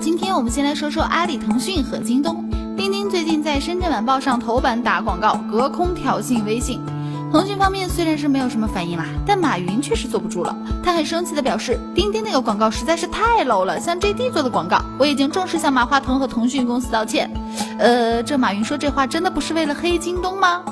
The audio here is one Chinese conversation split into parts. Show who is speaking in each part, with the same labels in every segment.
Speaker 1: 今天我们先来说说阿里、腾讯和京东。钉钉最近在深圳晚报上头版打广告，隔空挑衅微信。腾讯方面虽然是没有什么反应啦，但马云确实坐不住了。他很生气的表示，钉钉那个广告实在是太 low 了，像 JD 做的广告，我已经正式向马化腾和腾讯公司道歉。呃，这马云说这话真的不是为了黑京东吗？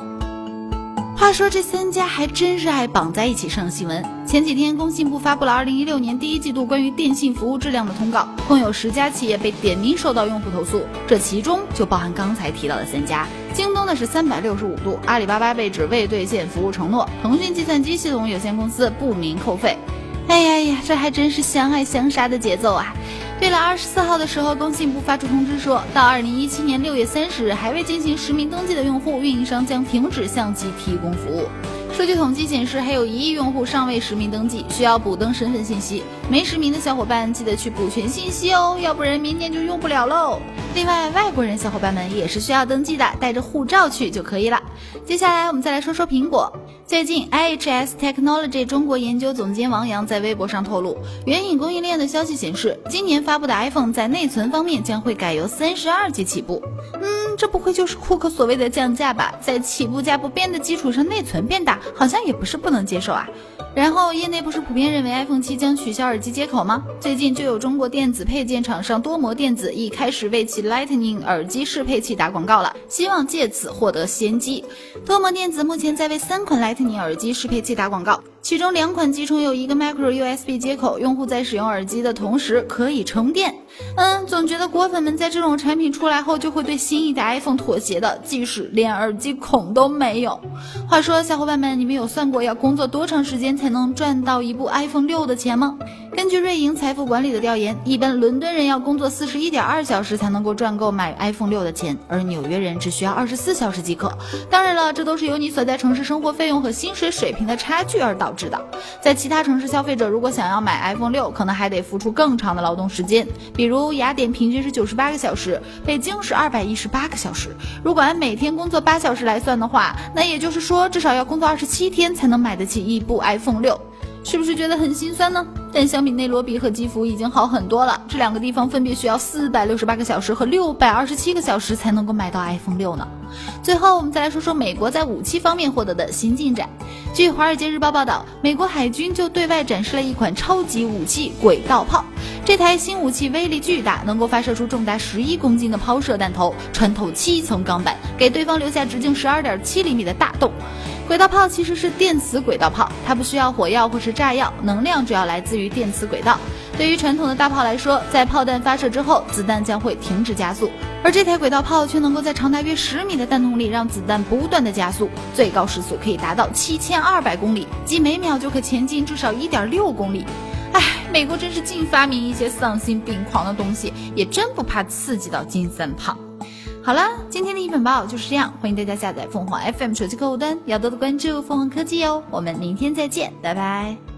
Speaker 1: 话说这三家还真是爱绑在一起上新闻。前几天，工信部发布了二零一六年第一季度关于电信服务质量的通告，共有十家企业被点名受到用户投诉，这其中就包含刚才提到的三家。京东的是三百六十五度，阿里巴巴被指未兑现服务承诺，腾讯计算机系统有限公司不明扣费。哎呀呀，这还真是相爱相杀的节奏啊！对了，二十四号的时候，工信部发出通知，说到二零一七年六月三十日还未进行实名登记的用户，运营商将停止向其提供服务。数据统计显示，还有一亿用户尚未实名登记，需要补登身份信息。没实名的小伙伴记得去补全信息哦，要不然明年就用不了喽。另外，外国人小伙伴们也是需要登记的，带着护照去就可以了。接下来我们再来说说苹果。最近，IHS Technology 中国研究总监王洋在微博上透露，援引供应链的消息显示，今年发布的 iPhone 在内存方面将会改由三十二 G 起步。嗯，这不会就是库克所谓的降价吧？在起步价不变的基础上，内存变大，好像也不是不能接受啊。然后，业内不是普遍认为 iPhone 七将取消耳机接口吗？最近就有中国电子配件厂商多模电子已开始为其 Lightning 耳机适配器打广告了，希望借此获得先机。多模电子目前在为三款 Lightning 耳机适配器打广告，其中两款机充有一个 Micro USB 接口，用户在使用耳机的同时可以充电。嗯，总觉得果粉们在这种产品出来后就会对新一代 iPhone 妥协的，即使连耳机孔都没有。话说，小伙伴们，你们有算过要工作多长时间才能赚到一部 iPhone 六的钱吗？根据瑞银财富管理的调研，一般伦敦人要工作四十一点二小时才能够赚够买 iPhone 六的钱，而纽约人只需要二十四小时即可。当然了，这都是由你所在城市生活费用和薪水水平的差距而导致的。在其他城市，消费者如果想要买 iPhone 六，可能还得付出更长的劳动时间。比如雅典平均是九十八个小时，北京是二百一十八个小时。如果按每天工作八小时来算的话，那也就是说至少要工作二十七天才能买得起一部 iPhone iPhone 六。是不是觉得很心酸呢？但相比内罗毕和基辅已经好很多了。这两个地方分别需要四百六十八个小时和六百二十七个小时才能够买到 iPhone 六呢。最后，我们再来说说美国在武器方面获得的新进展。据《华尔街日报》报道，美国海军就对外展示了一款超级武器——轨道炮。这台新武器威力巨大，能够发射出重达十一公斤的抛射弹头，穿透七层钢板，给对方留下直径十二点七厘米的大洞。轨道炮其实是电磁轨道炮，它不需要火药或是炸药，能量主要来自于电磁轨道。对于传统的大炮来说，在炮弹发射之后，子弹将会停止加速，而这台轨道炮却能够在长达约十米的弹筒里让子弹不断的加速，最高时速可以达到七千二百公里，即每秒就可前进至少一点六公里。唉，美国真是净发明一些丧心病狂的东西，也真不怕刺激到金三胖。好了，今天的一本报就是这样，欢迎大家下载凤凰 FM 手机客户端，要多多关注凤凰科技哦。我们明天再见，拜拜。